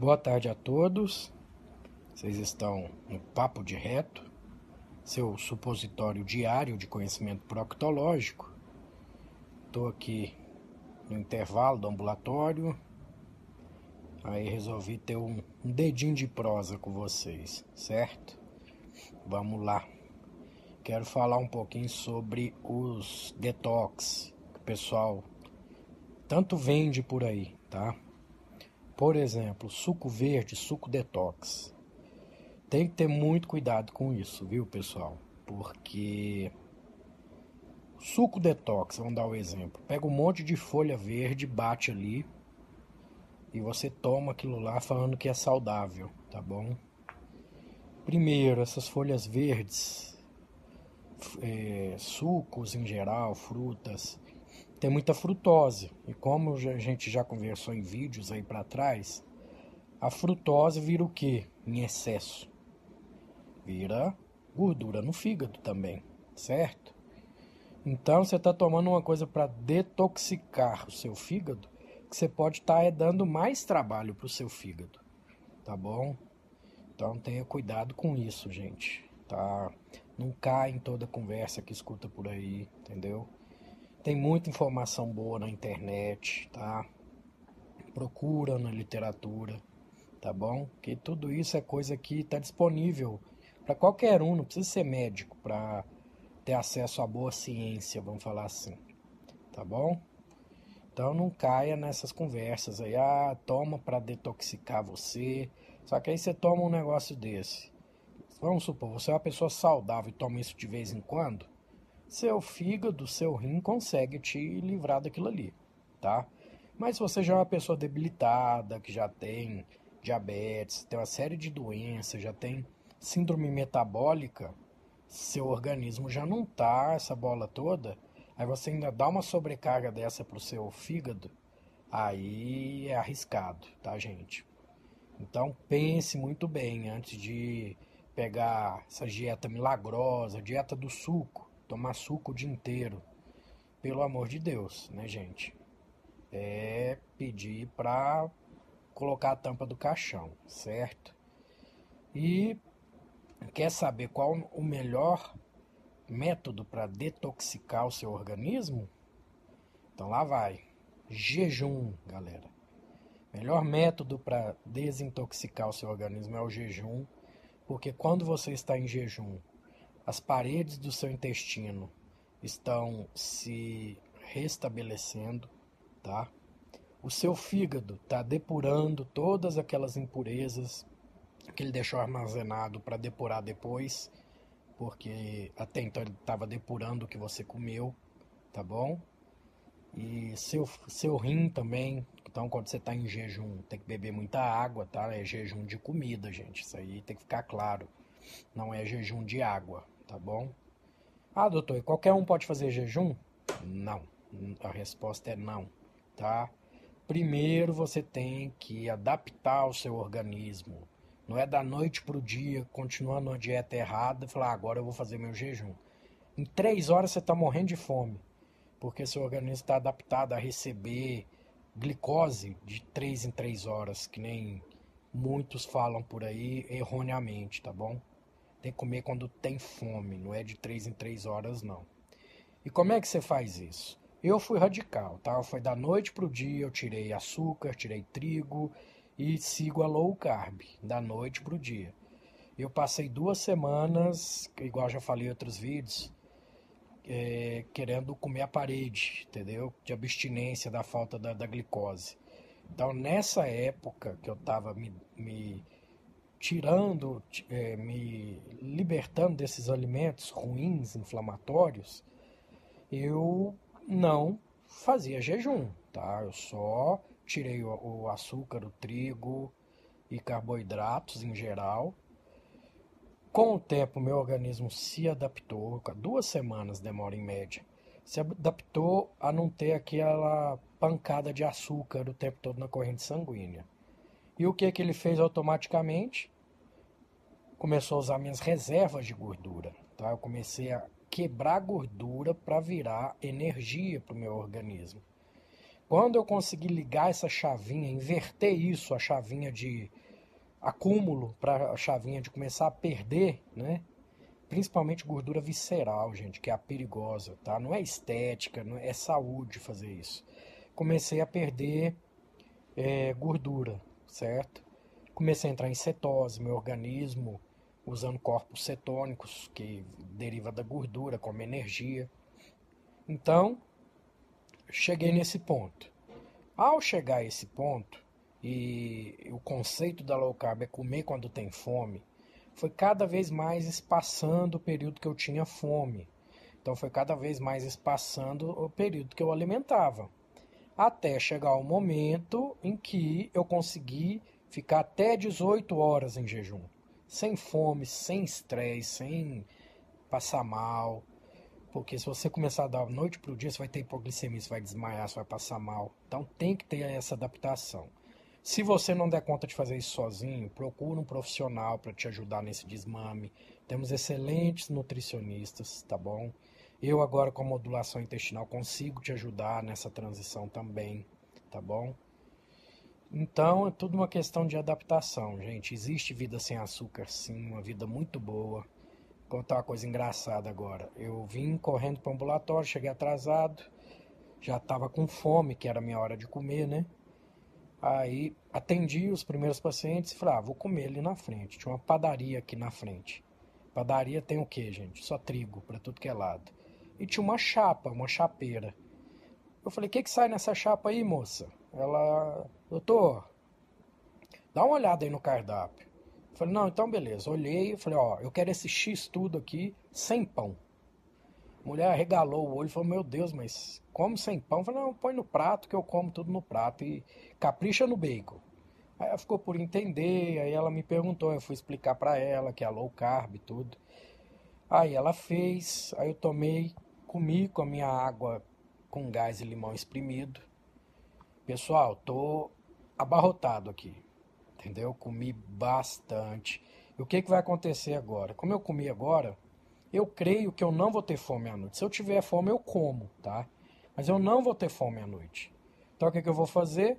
Boa tarde a todos. Vocês estão no Papo de Reto, seu supositório diário de conhecimento proctológico. Estou aqui no intervalo do ambulatório. Aí resolvi ter um, dedinho de prosa com vocês, certo? Vamos lá. Quero falar um pouquinho sobre os detox que o pessoal tanto vende por aí, tá? Por exemplo, suco verde, suco detox. Tem que ter muito cuidado com isso, viu, pessoal? Porque suco detox, vamos dar o um exemplo. Pega um monte de folha verde, bate ali e você toma aquilo lá falando que é saudável, tá bom? Primeiro, essas folhas verdes, é, sucos em geral, frutas, tem muita frutose. E como a gente já conversou em vídeos aí para trás, a frutose vira o que em excesso? Vira gordura no fígado também, certo? Então você está tomando uma coisa para detoxicar o seu fígado, que você pode estar tá dando mais trabalho para o seu fígado, tá bom? Então tenha cuidado com isso, gente, tá? Não cai em toda conversa que escuta por aí, entendeu? Tem muita informação boa na internet, tá? Procura na literatura, tá bom? Que tudo isso é coisa que está disponível para qualquer um, não precisa ser médico para ter acesso à boa ciência, vamos falar assim, tá bom? Então não caia nessas conversas aí, ah, toma para detoxicar você. Só que aí você toma um negócio desse. Vamos supor, você é uma pessoa saudável e toma isso de vez em quando seu fígado, seu rim consegue te livrar daquilo ali, tá? Mas se você já é uma pessoa debilitada, que já tem diabetes, tem uma série de doenças, já tem síndrome metabólica, seu organismo já não tá essa bola toda, aí você ainda dá uma sobrecarga dessa pro seu fígado, aí é arriscado, tá, gente? Então pense muito bem antes de pegar essa dieta milagrosa, dieta do suco tomar suco o dia inteiro. Pelo amor de Deus, né, gente? É pedir para colocar a tampa do caixão, certo? E quer saber qual o melhor método para detoxicar o seu organismo? Então lá vai. Jejum, galera. Melhor método para desintoxicar o seu organismo é o jejum, porque quando você está em jejum, as paredes do seu intestino estão se restabelecendo, tá? O seu fígado está depurando todas aquelas impurezas que ele deixou armazenado para depurar depois, porque até então ele estava depurando o que você comeu, tá bom? E seu, seu rim também. Então, quando você está em jejum, tem que beber muita água, tá? É jejum de comida, gente. Isso aí tem que ficar claro. Não é jejum de água, tá bom? Ah, doutor, e qualquer um pode fazer jejum? Não. A resposta é não, tá? Primeiro você tem que adaptar o seu organismo. Não é da noite para o dia, continuando a dieta errada, e falar, ah, agora eu vou fazer meu jejum. Em três horas você está morrendo de fome, porque seu organismo está adaptado a receber glicose de três em três horas, que nem muitos falam por aí erroneamente, tá bom? Tem que comer quando tem fome, não é de três em três horas, não. E como é que você faz isso? Eu fui radical, tá? Foi da noite pro dia, eu tirei açúcar, tirei trigo e sigo a low carb, da noite pro dia. Eu passei duas semanas, igual já falei em outros vídeos, é, querendo comer a parede, entendeu? De abstinência da falta da, da glicose. Então, nessa época que eu estava me, me, tirando, é, me libertando desses alimentos ruins, inflamatórios, eu não fazia jejum, tá? Eu só tirei o, o açúcar, o trigo e carboidratos em geral. Com o tempo, meu organismo se adaptou, duas semanas demora em média, se adaptou a não ter aquela pancada de açúcar o tempo todo na corrente sanguínea. E o que, que ele fez automaticamente? Começou a usar minhas reservas de gordura. Tá? Eu comecei a quebrar gordura para virar energia para o meu organismo. Quando eu consegui ligar essa chavinha, inverter isso, a chavinha de acúmulo para a chavinha de começar a perder, né? Principalmente gordura visceral, gente, que é a perigosa, tá? Não é estética, não é, é saúde fazer isso. Comecei a perder é, gordura, certo? Comecei a entrar em cetose, meu organismo usando corpos cetônicos, que deriva da gordura como energia. Então, cheguei nesse ponto. Ao chegar a esse ponto, e o conceito da low carb é comer quando tem fome, foi cada vez mais espaçando o período que eu tinha fome. Então foi cada vez mais espaçando o período que eu alimentava. Até chegar o momento em que eu consegui ficar até 18 horas em jejum. Sem fome, sem estresse, sem passar mal, porque se você começar a dar noite para o dia, você vai ter hipoglicemia, você vai desmaiar, você vai passar mal. Então tem que ter essa adaptação. Se você não der conta de fazer isso sozinho, procure um profissional para te ajudar nesse desmame. Temos excelentes nutricionistas, tá bom? Eu agora com a modulação intestinal consigo te ajudar nessa transição também, tá bom? Então é tudo uma questão de adaptação, gente. Existe vida sem açúcar, sim, uma vida muito boa contar uma coisa engraçada agora. Eu vim correndo para o ambulatório, cheguei atrasado, já estava com fome, que era a minha hora de comer, né? Aí atendi os primeiros pacientes e falei, ah, vou comer ali na frente. Tinha uma padaria aqui na frente. Padaria tem o que, gente? Só trigo para tudo que é lado. E tinha uma chapa, uma chapeira. Eu falei, o que, que sai nessa chapa aí, moça? Ela, doutor, dá uma olhada aí no cardápio. Falei, não, então beleza. Olhei falei, ó, eu quero esse X tudo aqui sem pão. A mulher regalou o olho e falou, meu Deus, mas como sem pão? Eu falei, não, põe no prato que eu como tudo no prato e capricha no bacon. Aí ela ficou por entender, aí ela me perguntou, eu fui explicar para ela que é low carb e tudo. Aí ela fez, aí eu tomei, comi com a minha água com gás e limão espremido. Pessoal, tô abarrotado aqui entendeu? Comi bastante. E o que, que vai acontecer agora? Como eu comi agora, eu creio que eu não vou ter fome à noite. Se eu tiver fome, eu como, tá? Mas eu não vou ter fome à noite. Então o que, que eu vou fazer?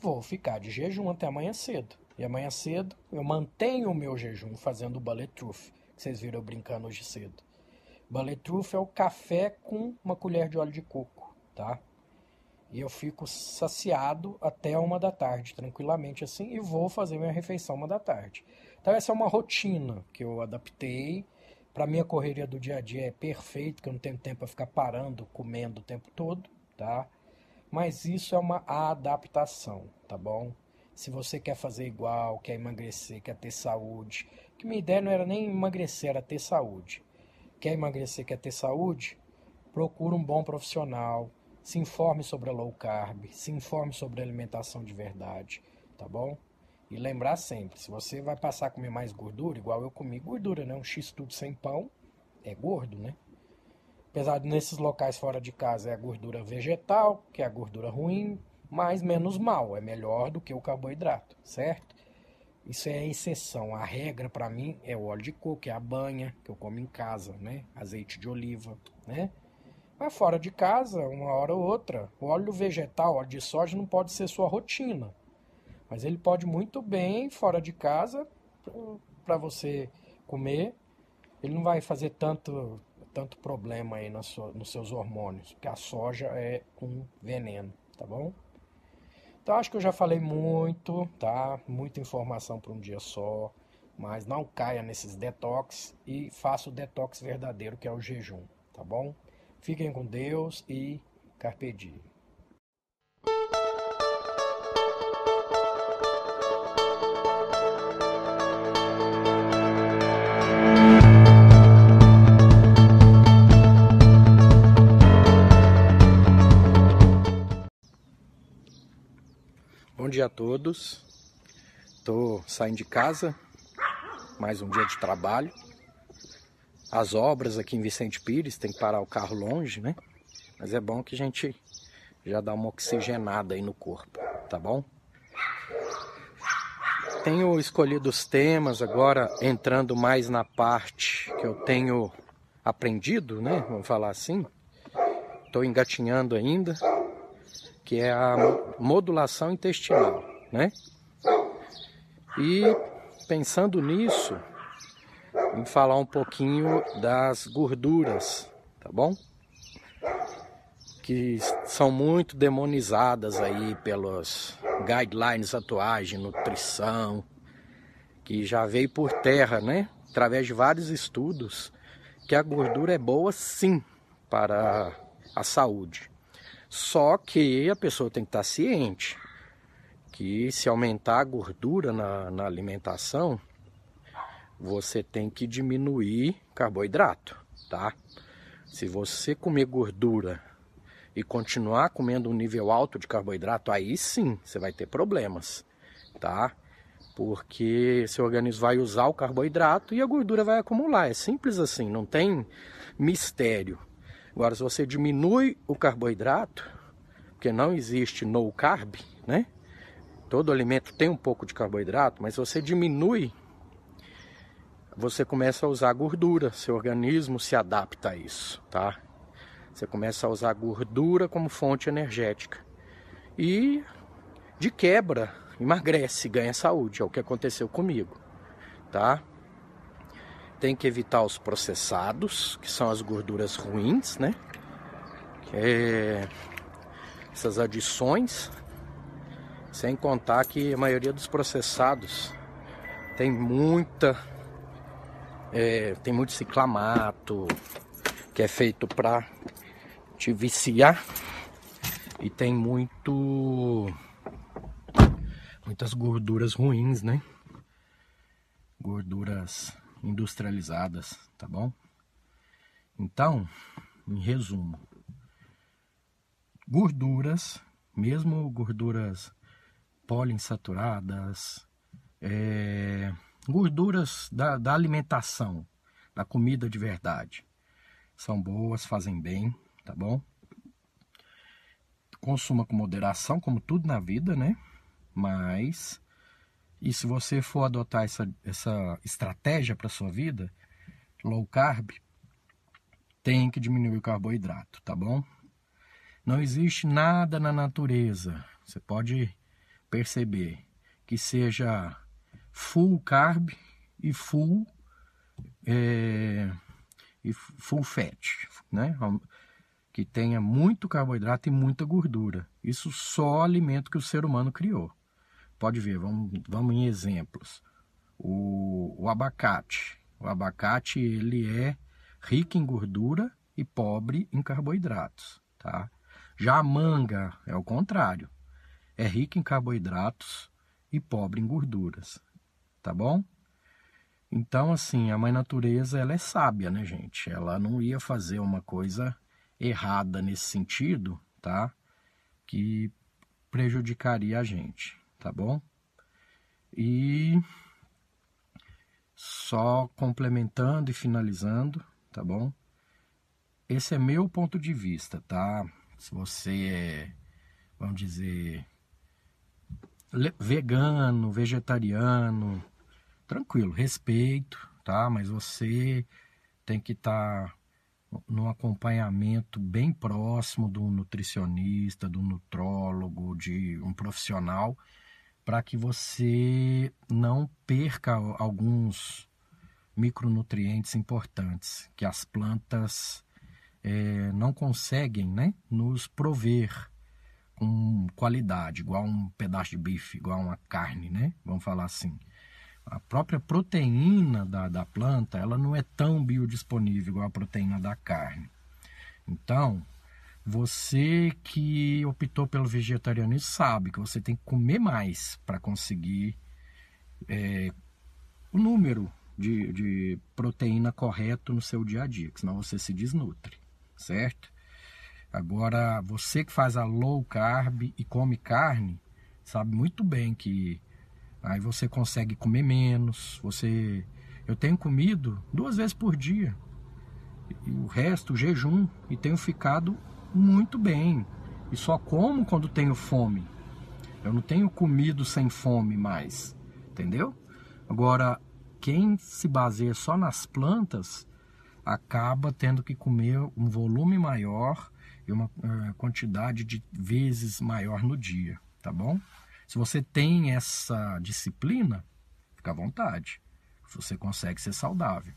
Vou ficar de jejum até amanhã cedo. E amanhã cedo eu mantenho o meu jejum fazendo o bulletproof, que vocês viram eu brincando hoje cedo. Bulletproof é o café com uma colher de óleo de coco, tá? E eu fico saciado até uma da tarde, tranquilamente assim, e vou fazer minha refeição uma da tarde. Então essa é uma rotina que eu adaptei. Para minha correria do dia a dia é perfeito, que eu não tenho tempo para ficar parando, comendo o tempo todo, tá? Mas isso é uma adaptação, tá bom? Se você quer fazer igual, quer emagrecer, quer ter saúde, que minha ideia não era nem emagrecer, era ter saúde. Quer emagrecer, quer ter saúde? Procura um bom profissional, se informe sobre a low carb, se informe sobre a alimentação de verdade, tá bom? E lembrar sempre, se você vai passar a comer mais gordura, igual eu comi gordura, né? Um X tudo sem pão é gordo, né? Apesar de nesses locais fora de casa é a gordura vegetal, que é a gordura ruim, mas menos mal, é melhor do que o carboidrato, certo? Isso é a exceção. A regra para mim é o óleo de coco, é a banha que eu como em casa, né? Azeite de oliva, né? Mas fora de casa, uma hora ou outra, o óleo vegetal, óleo de soja não pode ser sua rotina. Mas ele pode muito bem fora de casa para você comer. Ele não vai fazer tanto, tanto problema aí nos seus hormônios, porque a soja é um veneno, tá bom? Então acho que eu já falei muito, tá? Muita informação para um dia só. Mas não caia nesses detox e faça o detox verdadeiro, que é o jejum, tá bom? Fiquem com Deus e carpe diem. Dia a todos. Estou saindo de casa, mais um dia de trabalho. As obras aqui em Vicente Pires, tem que parar o carro longe, né? Mas é bom que a gente já dá uma oxigenada aí no corpo, tá bom? Tenho escolhido os temas agora entrando mais na parte que eu tenho aprendido, né? Vamos falar assim. Estou engatinhando ainda, que é a modulação intestinal, né? E pensando nisso, em falar um pouquinho das gorduras, tá bom? Que são muito demonizadas aí pelos guidelines atuais de nutrição, que já veio por terra, né? Através de vários estudos, que a gordura é boa sim para a saúde. Só que a pessoa tem que estar ciente que se aumentar a gordura na, na alimentação, você tem que diminuir carboidrato, tá? Se você comer gordura e continuar comendo um nível alto de carboidrato, aí sim você vai ter problemas, tá? Porque seu organismo vai usar o carboidrato e a gordura vai acumular. É simples assim, não tem mistério. Agora, se você diminui o carboidrato, porque não existe no carb, né? Todo alimento tem um pouco de carboidrato, mas se você diminui, você começa a usar gordura, seu organismo se adapta a isso, tá? Você começa a usar gordura como fonte energética. E de quebra, emagrece, ganha saúde, é o que aconteceu comigo, tá? Tem que evitar os processados, que são as gorduras ruins, né? É... Essas adições, sem contar que a maioria dos processados tem muita. É, tem muito ciclamato, que é feito para te viciar. E tem muito. Muitas gorduras ruins, né? Gorduras industrializadas, tá bom? Então, em resumo, gorduras, mesmo gorduras poliinsaturadas, é, gorduras da, da alimentação, da comida de verdade. São boas, fazem bem, tá bom? Consuma com moderação, como tudo na vida, né? Mas, e se você for adotar essa, essa estratégia para sua vida, low carb, tem que diminuir o carboidrato, tá bom? Não existe nada na natureza. Você pode perceber que seja full carb e full é, e full fat, né? Que tenha muito carboidrato e muita gordura. Isso só alimento que o ser humano criou. Pode ver, vamos, vamos em exemplos. O, o abacate. O abacate ele é rico em gordura e pobre em carboidratos, tá? Já a manga é o contrário é rica em carboidratos e pobre em gorduras, tá bom? Então, assim, a mãe natureza, ela é sábia, né, gente? Ela não ia fazer uma coisa errada nesse sentido, tá? Que prejudicaria a gente, tá bom? E só complementando e finalizando, tá bom? Esse é meu ponto de vista, tá? Se você é, vamos dizer, vegano, vegetariano, tranquilo, respeito, tá? Mas você tem que estar tá num acompanhamento bem próximo do nutricionista, do nutrólogo, de um profissional, para que você não perca alguns micronutrientes importantes que as plantas é, não conseguem né, nos prover com qualidade, igual um pedaço de bife, igual uma carne, né? Vamos falar assim. A própria proteína da, da planta, ela não é tão biodisponível igual a proteína da carne. Então, você que optou pelo vegetarianismo sabe que você tem que comer mais para conseguir é, o número de, de proteína correto no seu dia a dia, senão você se desnutre, certo? Agora, você que faz a low carb e come carne, sabe muito bem que aí você consegue comer menos, você eu tenho comido duas vezes por dia. O resto, jejum, e tenho ficado muito bem. E só como quando tenho fome. Eu não tenho comido sem fome mais, entendeu? Agora, quem se baseia só nas plantas acaba tendo que comer um volume maior e uma uh, quantidade de vezes maior no dia, tá bom? Se você tem essa disciplina, fica à vontade. Você consegue ser saudável.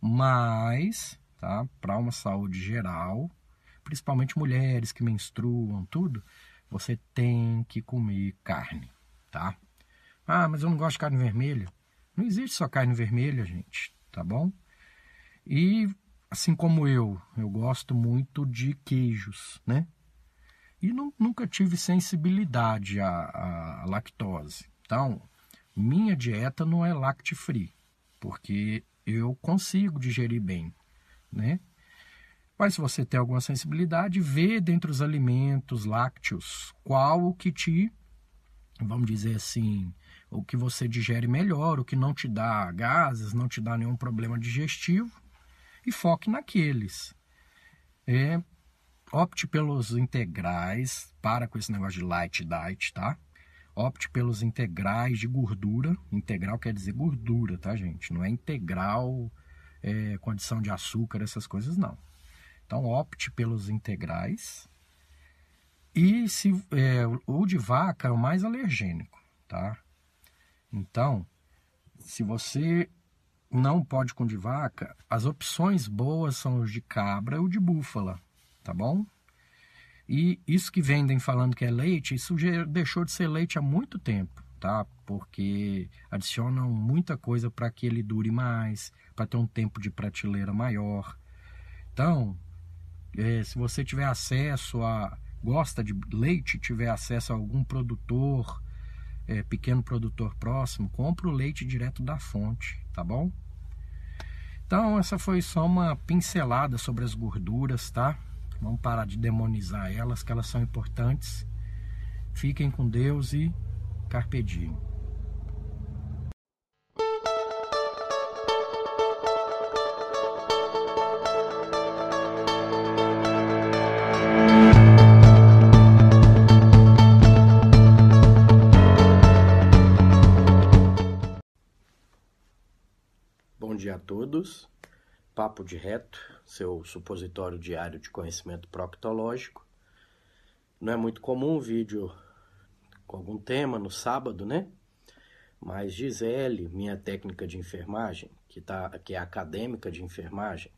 Mas, tá? Para uma saúde geral, principalmente mulheres que menstruam, tudo, você tem que comer carne, tá? Ah, mas eu não gosto de carne vermelha. Não existe só carne vermelha, gente, tá bom? E assim como eu, eu gosto muito de queijos, né? E não, nunca tive sensibilidade à, à lactose. Então, minha dieta não é lact-free, porque eu consigo digerir bem, né? Mas se você tem alguma sensibilidade, vê dentre os alimentos lácteos qual o que te, vamos dizer assim, o que você digere melhor, o que não te dá gases, não te dá nenhum problema digestivo e foque naqueles. É, opte pelos integrais, para com esse negócio de light diet, tá? Opte pelos integrais de gordura. Integral quer dizer gordura, tá, gente? Não é integral, é, condição de açúcar, essas coisas, não. Então, opte pelos integrais. E se é, o de vaca é o mais alergênico, tá? Então, se você não pode com de vaca, as opções boas são os de cabra ou de búfala, tá bom? E isso que vendem falando que é leite, isso já deixou de ser leite há muito tempo, tá? Porque adicionam muita coisa para que ele dure mais, para ter um tempo de prateleira maior. Então, é, se você tiver acesso a gosta de leite, tiver acesso a algum produtor, é, pequeno produtor próximo, compra o leite direto da fonte, tá bom? Então, essa foi só uma pincelada sobre as gorduras, tá? Vamos parar de demonizar elas, que elas são importantes. Fiquem com Deus e carpe diem. Todos. Papo de Reto, seu supositório diário de conhecimento proctológico. Não é muito comum um vídeo com algum tema no sábado, né? Mas Gisele, minha técnica de enfermagem, que, tá, que é acadêmica de enfermagem,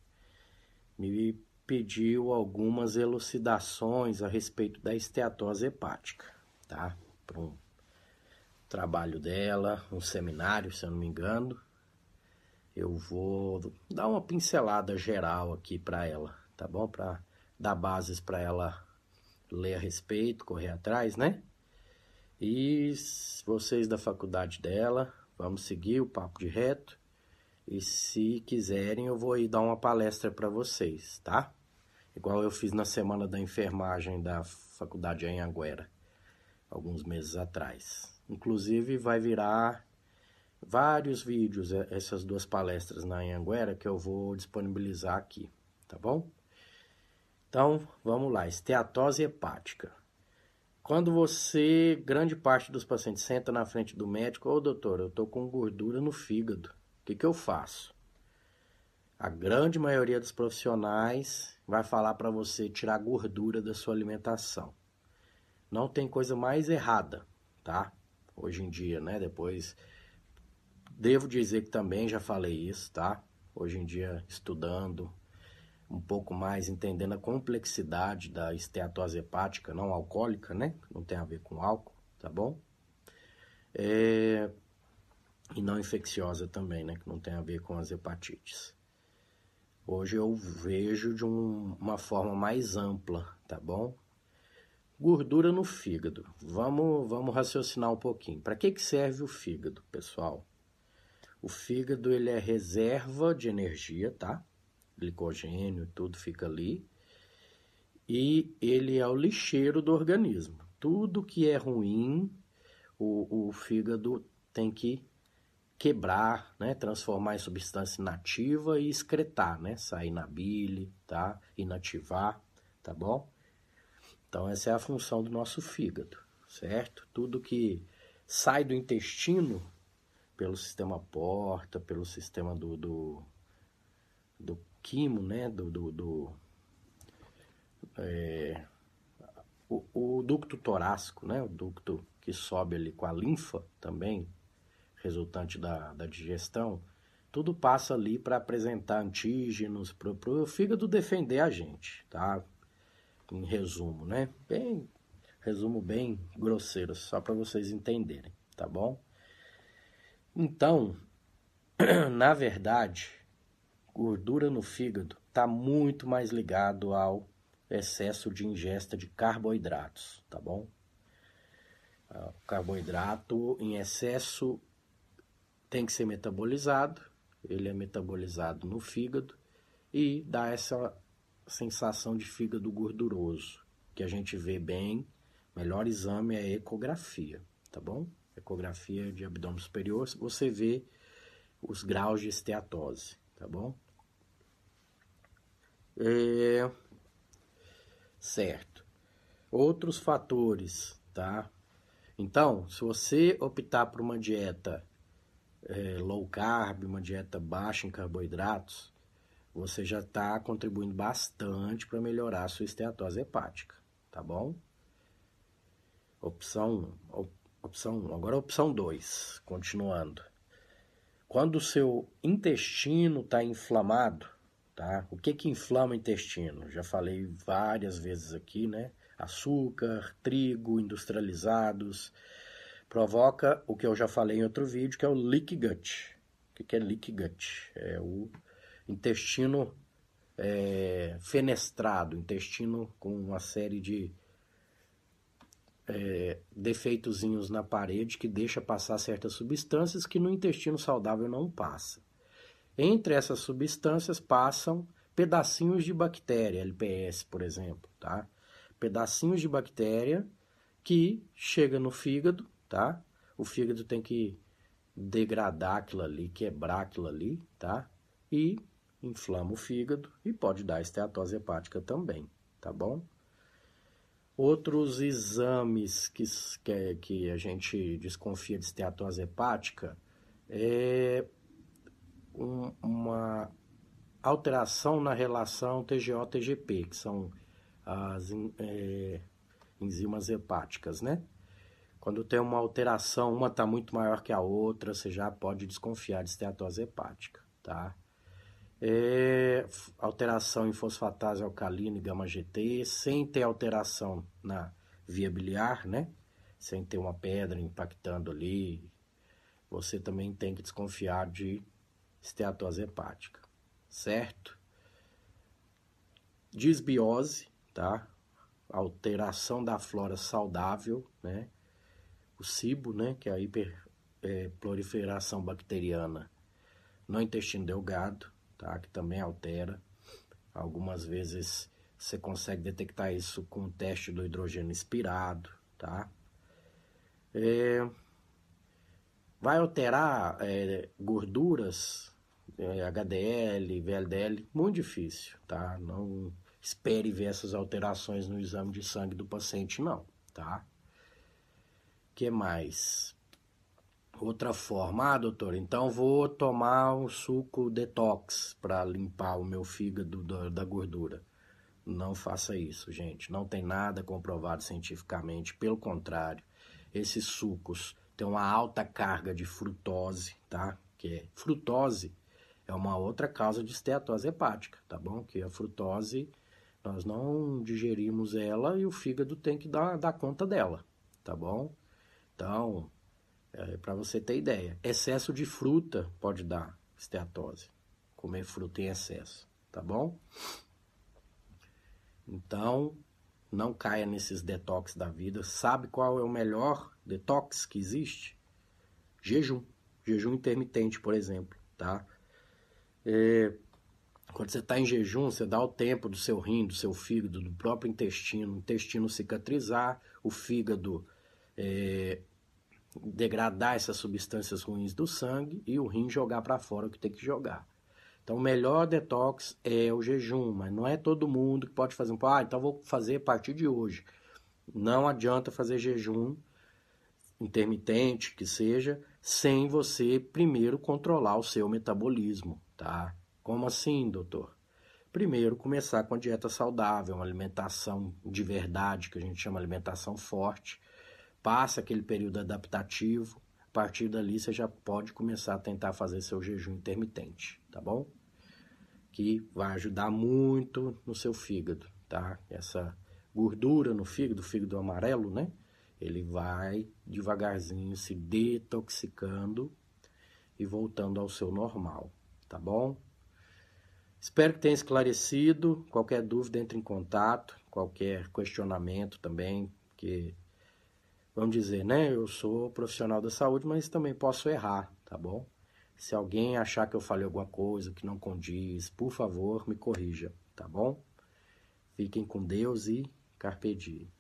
me pediu algumas elucidações a respeito da esteatose hepática, tá? Para um trabalho dela, um seminário, se eu não me engano, eu vou dar uma pincelada geral aqui para ela, tá bom? Para dar bases para ela ler a respeito, correr atrás, né? E vocês da faculdade dela, vamos seguir o papo de reto. E se quiserem, eu vou ir dar uma palestra para vocês, tá? Igual eu fiz na semana da enfermagem da faculdade em Anguera, alguns meses atrás. Inclusive vai virar vários vídeos, é, essas duas palestras na Anhanguera que eu vou disponibilizar aqui, tá bom? Então, vamos lá, esteatose hepática. Quando você, grande parte dos pacientes senta na frente do médico, ô oh, doutor, eu tô com gordura no fígado, o que que eu faço? A grande maioria dos profissionais vai falar para você tirar gordura da sua alimentação. Não tem coisa mais errada, tá? Hoje em dia, né? Depois Devo dizer que também já falei isso, tá? Hoje em dia, estudando um pouco mais, entendendo a complexidade da esteatose hepática não alcoólica, né? Não tem a ver com álcool, tá bom? É... E não infecciosa também, né? Que não tem a ver com as hepatites. Hoje eu vejo de um, uma forma mais ampla, tá bom? Gordura no fígado. Vamos, vamos raciocinar um pouquinho. Para que, que serve o fígado, pessoal? O fígado ele é reserva de energia, tá? Glicogênio, tudo fica ali. E ele é o lixeiro do organismo. Tudo que é ruim o, o fígado tem que quebrar, né, transformar em substância inativa e excretar, né, sair na bile, tá, inativar, tá bom? Então essa é a função do nosso fígado, certo? Tudo que sai do intestino pelo sistema porta, pelo sistema do, do, do quimo, né, do, do, do é, o, o ducto torácico, né, o ducto que sobe ali com a linfa também, resultante da, da digestão, tudo passa ali para apresentar antígenos, para o fígado defender a gente, tá? Em resumo, né? Bem, resumo bem grosseiro, só para vocês entenderem, tá bom? Então, na verdade, gordura no fígado está muito mais ligado ao excesso de ingesta de carboidratos, tá bom? O carboidrato em excesso tem que ser metabolizado, ele é metabolizado no fígado e dá essa sensação de fígado gorduroso, que a gente vê bem. Melhor exame é a ecografia, tá bom? Ecografia de abdômen superior, você vê os graus de esteatose, tá bom? É... Certo. Outros fatores, tá? Então, se você optar por uma dieta é, low carb, uma dieta baixa em carboidratos, você já está contribuindo bastante para melhorar a sua esteatose hepática, tá bom? Opção, opção, agora opção 2, continuando. Quando o seu intestino está inflamado, tá? O que que inflama o intestino? Já falei várias vezes aqui, né? Açúcar, trigo industrializados, provoca o que eu já falei em outro vídeo, que é o leak gut. O que é leak gut? É o intestino é, fenestrado, intestino com uma série de é, defeitozinhos na parede que deixa passar certas substâncias que no intestino saudável não passa. Entre essas substâncias passam pedacinhos de bactéria, LPS, por exemplo, tá? Pedacinhos de bactéria que chega no fígado tá? O fígado tem que degradar aquilo ali, quebrar aquilo ali, tá? E inflama o fígado e pode dar esteatose hepática também, tá bom? Outros exames que, que, que a gente desconfia de esteatose hepática é um, uma alteração na relação TGO-TGP, que são as é, enzimas hepáticas, né? Quando tem uma alteração, uma está muito maior que a outra, você já pode desconfiar de esteatose hepática, tá? É, alteração em fosfatase alcalina e gama-GT, sem ter alteração na via biliar, né? Sem ter uma pedra impactando ali, você também tem que desconfiar de esteatose hepática, certo? Disbiose, tá? Alteração da flora saudável, né? o SIBO, né, que é a hiperproliferação é, bacteriana no intestino delgado, tá, que também altera. Algumas vezes você consegue detectar isso com o teste do hidrogênio expirado, tá? É, vai alterar é, gorduras, é, HDL, VLDL, muito difícil, tá? Não espere ver essas alterações no exame de sangue do paciente, não, tá? que mais? Outra forma, ah, doutor, então vou tomar um suco detox para limpar o meu fígado da, gordura. Não faça isso, gente. Não tem nada comprovado cientificamente. Pelo contrário, esses sucos têm uma alta carga de frutose, tá? Que é frutose é uma outra causa de esteatose hepática, tá bom? Que a frutose nós não digerimos ela e o fígado tem que dar, dar conta dela, tá bom? Então, é, para você ter ideia, excesso de fruta pode dar esteatose. Comer fruta em excesso, tá bom? Então, não caia nesses detox da vida. Sabe qual é o melhor detox que existe? Jejum. Jejum intermitente, por exemplo, tá? É, quando você está em jejum, você dá o tempo do seu rim, do seu fígado, do próprio intestino, o intestino cicatrizar, o fígado é, degradar essas substâncias ruins do sangue e o rim jogar para fora o que tem que jogar. Então, o melhor detox é o jejum, mas não é todo mundo que pode fazer. Ah, então vou fazer a partir de hoje. Não adianta fazer jejum intermitente, que seja, sem você primeiro controlar o seu metabolismo, tá? Como assim, doutor? Primeiro, começar com a dieta saudável, uma alimentação de verdade, que a gente chama alimentação forte. Passa aquele período adaptativo. A partir dali, você já pode começar a tentar fazer seu jejum intermitente, tá bom? Que vai ajudar muito no seu fígado, tá? Essa gordura no fígado, fígado amarelo, né? Ele vai devagarzinho se detoxicando e voltando ao seu normal, tá bom? Espero que tenha esclarecido. Qualquer dúvida, entre em contato. Qualquer questionamento também, que vamos dizer, né? Eu sou profissional da saúde, mas também posso errar, tá bom? Se alguém achar que eu falei alguma coisa que não condiz, por favor, me corrija, tá bom? Fiquem com Deus e carpe diem.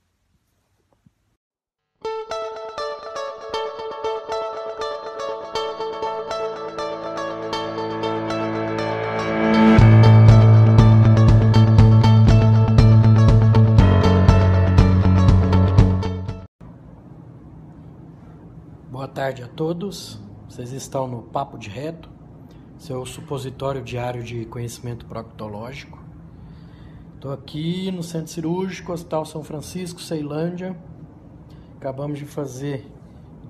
Tarde a todos. Vocês estão no Papo de Reto, seu supositório diário de conhecimento proctológico. Estou aqui no Centro Cirúrgico, Hospital São Francisco, Ceilândia. Acabamos de fazer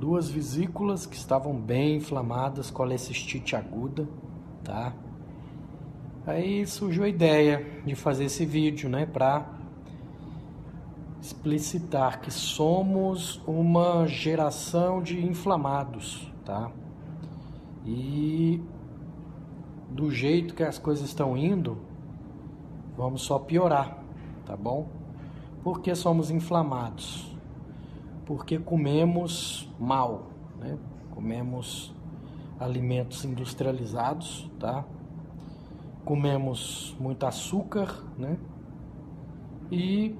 duas vesículas que estavam bem inflamadas, colecistite aguda, tá? Aí surgiu a ideia de fazer esse vídeo, né, para explicitar que somos uma geração de inflamados, tá? E do jeito que as coisas estão indo, vamos só piorar, tá bom? Porque somos inflamados? Porque comemos mal, né? Comemos alimentos industrializados, tá? Comemos muito açúcar, né? E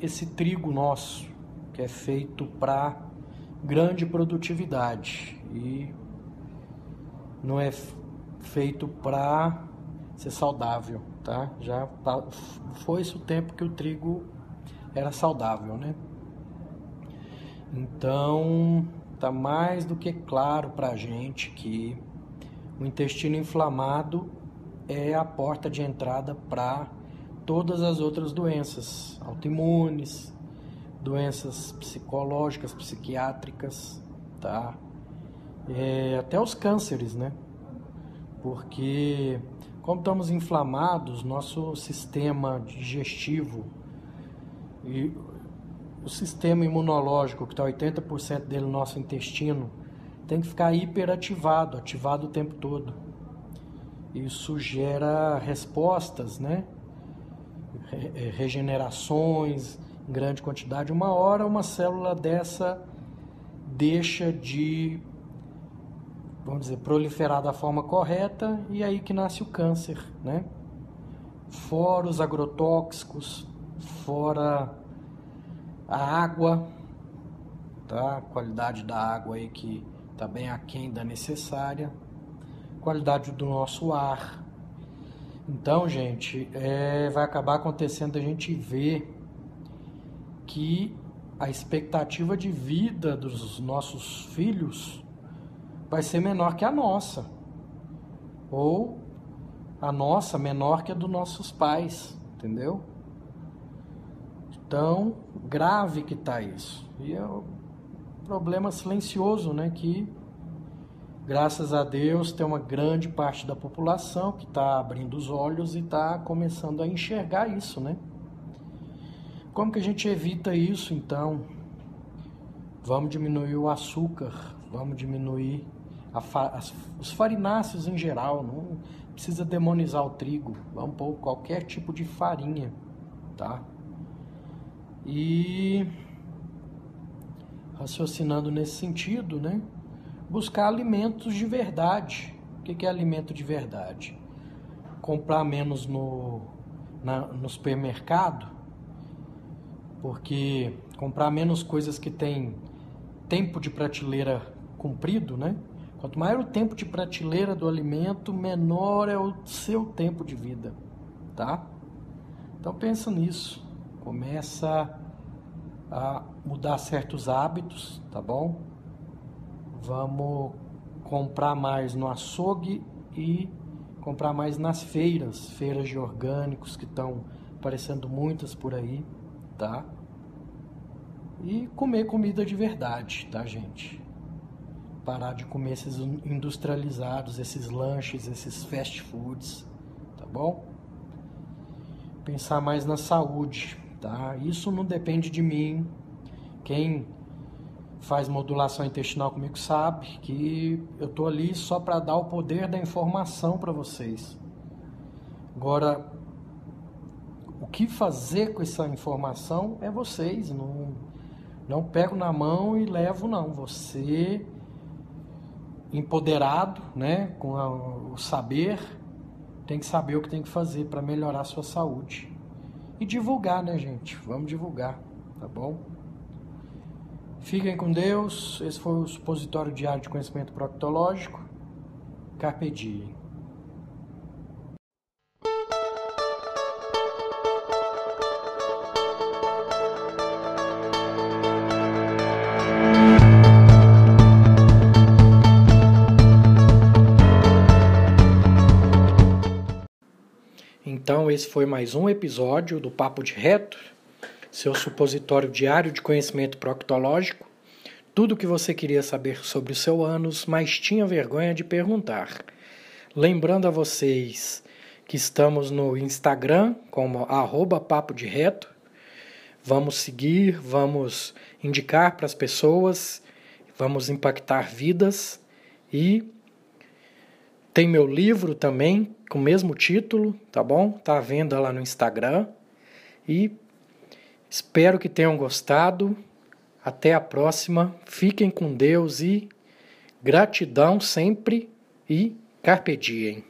esse trigo nosso, que é feito para grande produtividade e não é feito para ser saudável, tá? Já foi esse o tempo que o trigo era saudável, né? Então, tá mais do que claro para a gente que o intestino inflamado é a porta de entrada para todas as outras doenças autoimunes, doenças psicológicas, psiquiátricas, tá? É, até os cânceres, né? Porque como estamos inflamados, nosso sistema digestivo e o sistema imunológico, que está 80% dele no nosso intestino, tem que ficar hiperativado, ativado o tempo todo. Isso gera respostas, né? É, regenerações em grande quantidade. Uma hora uma célula dessa deixa de, vamos dizer, proliferar da forma correta e aí que nasce o câncer, né? Fora os agrotóxicos, fora a água, tá? A qualidade da água aí que está bem aquém da necessária, qualidade do nosso ar, então, gente, é, vai acabar acontecendo a gente ver que a expectativa de vida dos nossos filhos vai ser menor que a nossa. Ou a nossa menor que a dos nossos pais, entendeu? Tão grave que está isso. E é um problema silencioso, né? Que graças a Deus, tem uma grande parte da população que está abrindo os olhos e está começando a enxergar isso, né? Como que a gente evita isso, então? Vamos diminuir o açúcar, vamos diminuir fa as, os farináceos em geral, não precisa demonizar o trigo, vamos pôr qualquer tipo de farinha, tá? E raciocinando nesse sentido, né? Buscar alimentos de verdade. O que é alimento de verdade? Comprar menos no, na, no supermercado, porque comprar menos coisas que tem tempo de prateleira comprido, né? Quanto maior o tempo de prateleira do alimento, menor é o seu tempo de vida, tá? Então pensa nisso. Começa a mudar certos hábitos, tá bom? Vamos comprar mais no açougue e comprar mais nas feiras, feiras de orgânicos que estão aparecendo muitas por aí, tá? E comer comida de verdade, tá, gente? Parar de comer esses industrializados, esses lanches, esses fast foods, tá bom? Pensar mais na saúde, tá? Isso não depende de mim. Quem faz modulação intestinal comigo sabe que eu tô ali só para dar o poder da informação para vocês. Agora, o que fazer com essa informação é vocês. Não, não pego na mão e levo, não. Você, empoderado, né, com a, o saber, tem que saber o que tem que fazer para melhorar a sua saúde. E divulgar, né, gente? Vamos divulgar, tá bom? Fiquem com Deus. Esse foi o supositório diário de conhecimento proctológico. Carpe diem. Então, esse foi mais um episódio do Papo de Reto seu supositório diário de conhecimento proctológico, tudo o que você queria saber sobre o seu ânus, mas tinha vergonha de perguntar. Lembrando a vocês que estamos no Instagram como arroba papo de reto. Vamos seguir, vamos indicar para as pessoas, vamos impactar vidas e tem meu livro também com o mesmo título, tá bom? Tá à venda lá no Instagram. E Espero que tenham gostado. Até a próxima. Fiquem com Deus e gratidão sempre e carpe diem.